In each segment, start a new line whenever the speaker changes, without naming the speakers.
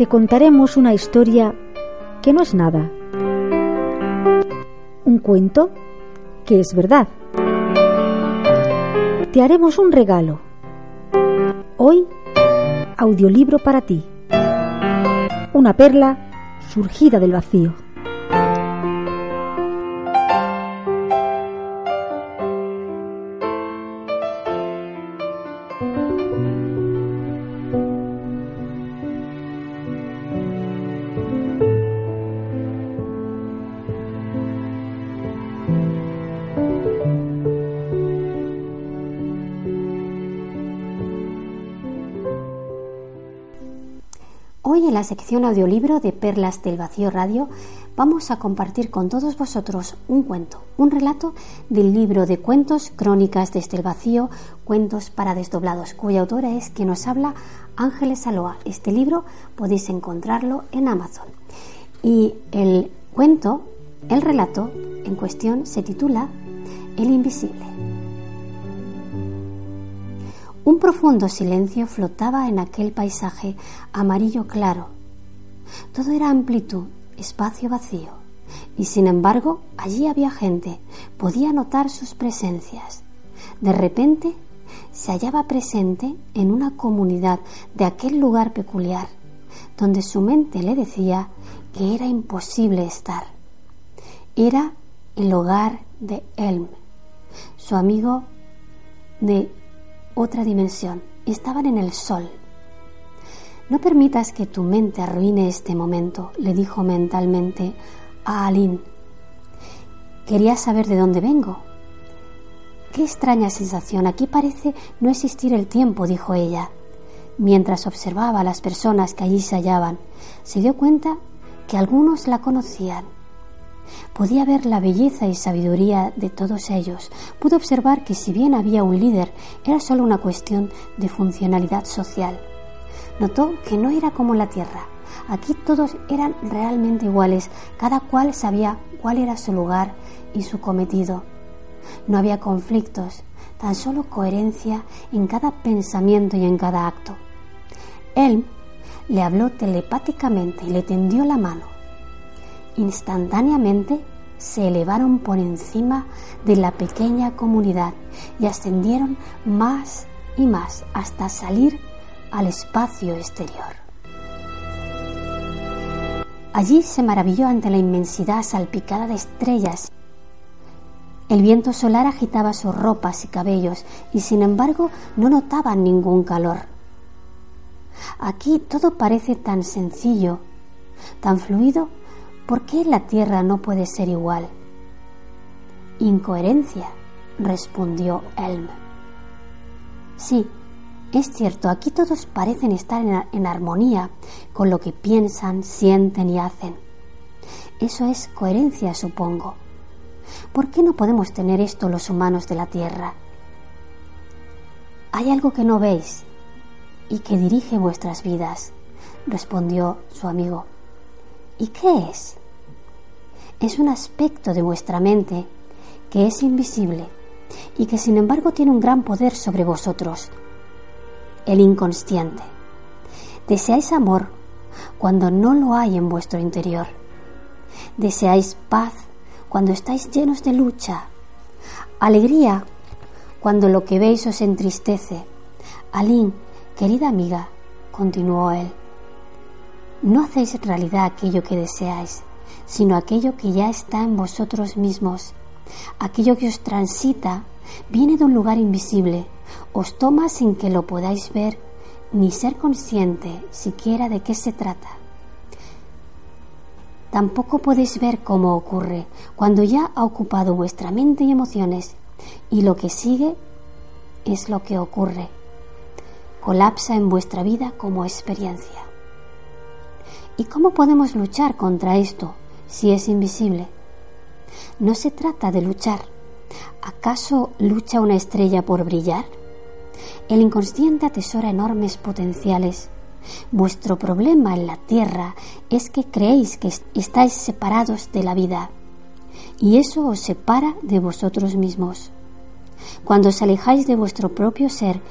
Te contaremos una historia que no es nada. Un cuento que es verdad. Te haremos un regalo. Hoy, audiolibro para ti. Una perla surgida del vacío.
En la sección audiolibro de Perlas del Vacío Radio vamos a compartir con todos vosotros un cuento, un relato del libro de cuentos Crónicas desde el Vacío, cuentos para desdoblados, cuya autora es quien nos habla Ángeles Aloa. Este libro podéis encontrarlo en Amazon. Y el cuento, el relato en cuestión se titula El Invisible. Un profundo silencio flotaba en aquel paisaje amarillo claro. Todo era amplitud, espacio vacío. Y sin embargo, allí había gente, podía notar sus presencias. De repente, se hallaba presente en una comunidad de aquel lugar peculiar, donde su mente le decía que era imposible estar. Era el hogar de Elm, su amigo de otra dimensión. Estaban en el sol. No permitas que tu mente arruine este momento, le dijo mentalmente a Aline. Quería saber de dónde vengo. Qué extraña sensación. Aquí parece no existir el tiempo, dijo ella. Mientras observaba a las personas que allí se hallaban, se dio cuenta que algunos la conocían. Podía ver la belleza y sabiduría de todos ellos. Pudo observar que si bien había un líder, era solo una cuestión de funcionalidad social. Notó que no era como la Tierra. Aquí todos eran realmente iguales, cada cual sabía cuál era su lugar y su cometido. No había conflictos, tan solo coherencia en cada pensamiento y en cada acto. Él le habló telepáticamente y le tendió la mano. Instantáneamente se elevaron por encima de la pequeña comunidad y ascendieron más y más hasta salir al espacio exterior. Allí se maravilló ante la inmensidad salpicada de estrellas. El viento solar agitaba sus ropas y cabellos y sin embargo no notaban ningún calor. Aquí todo parece tan sencillo, tan fluido ¿Por qué la Tierra no puede ser igual? Incoherencia, respondió Elm. Sí, es cierto, aquí todos parecen estar en, en, armonía con lo que piensan, sienten y hacen. Eso es coherencia, supongo. ¿Por qué no podemos tener esto los humanos de la Tierra? Hay algo que no veis y que dirige vuestras vidas, respondió su amigo. ¿Y qué es? Es un aspecto de vuestra mente que es invisible y que sin embargo tiene un gran poder sobre vosotros, el inconsciente. Deseáis amor cuando no lo hay en vuestro interior. Deseáis paz cuando estáis llenos de lucha. Alegría cuando lo que veis os entristece. Aline, querida amiga, continuó él, no hacéis realidad aquello que deseáis sino aquello que ya está en vosotros mismos. Aquello que os transita viene de un lugar invisible, os toma sin que lo podáis ver ni ser consciente siquiera de qué se trata. Tampoco podéis ver cómo ocurre cuando ya ha ocupado vuestra mente y emociones y lo que sigue es lo que ocurre. colapsa en vuestra vida como experiencia. ¿Y cómo podemos luchar contra esto si es invisible? No se trata de luchar. ¿Acaso lucha una estrella por brillar? El inconsciente atesora enormes potenciales. Vuestro problema en la Tierra es que creéis que estáis separados de la vida y eso os separa de vosotros mismos. Cuando os alejáis de vuestro propio ser,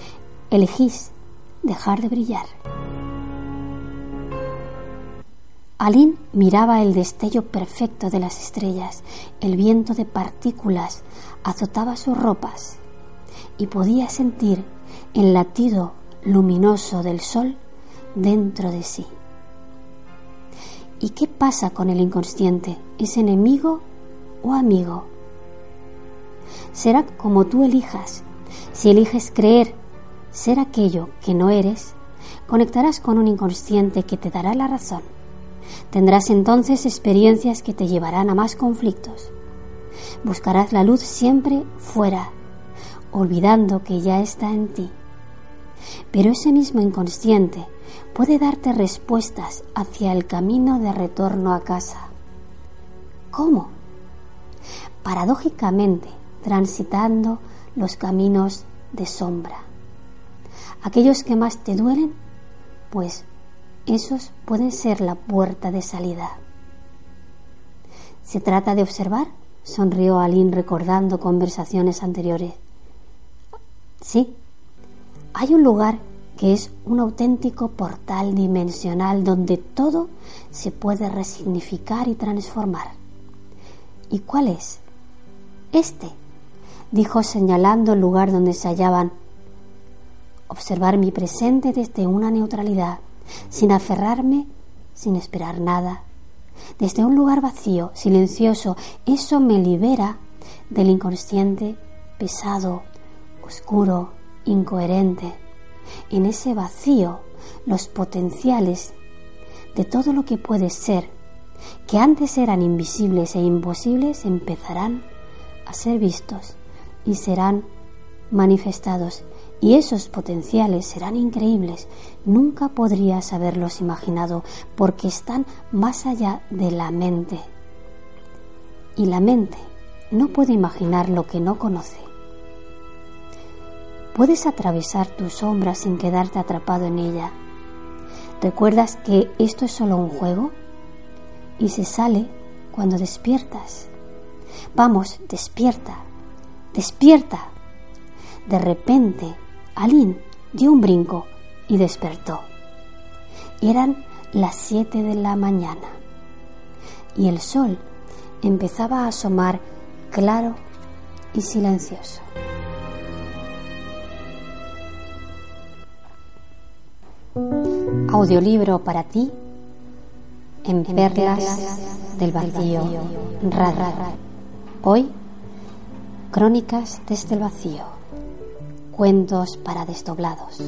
elegís dejar de brillar. Aline miraba el destello perfecto de las estrellas, el viento de partículas azotaba sus ropas y podía sentir el latido luminoso del sol dentro de sí. ¿Y qué pasa con el inconsciente? ¿Es enemigo o amigo? Será como tú elijas. Si eliges creer ser aquello que no eres, conectarás con un inconsciente que te dará la razón Tendrás entonces experiencias que te llevarán a más conflictos. Buscarás la luz siempre fuera, olvidando que ya está en ti. Pero ese mismo inconsciente puede darte respuestas hacia el camino de retorno a casa. ¿Cómo? Paradójicamente, transitando los caminos de sombra. Aquellos que más te duelen, pues esos pueden ser la puerta de salida. ¿Se trata de observar? sonrió Aline recordando conversaciones anteriores. Sí, hay un lugar que es un auténtico portal dimensional donde todo se puede resignificar y transformar. ¿Y cuál es? Este, dijo señalando el lugar donde se hallaban. Observar mi presente desde una neutralidad sin aferrarme, sin esperar nada. Desde un lugar vacío, silencioso, eso me libera del inconsciente pesado, oscuro, incoherente. En ese vacío, los potenciales de todo lo que puede ser, que antes eran invisibles e imposibles, empezarán a ser vistos y serán manifestados y esos potenciales serán increíbles. Nunca podrías haberlos imaginado porque están más allá de la mente. Y la mente no puede imaginar lo que no conoce. Puedes atravesar tu sombra sin quedarte atrapado en ella. ¿Recuerdas que esto es solo un juego? Y se sale cuando despiertas. Vamos, despierta, despierta. De repente Aline dio un brinco y despertó. Eran las siete de la mañana y el sol empezaba a asomar claro y silencioso. Audiolibro para ti en Perlas del Vacío. Rara. Hoy, Crónicas desde el Vacío. Cuentos para desdoblados.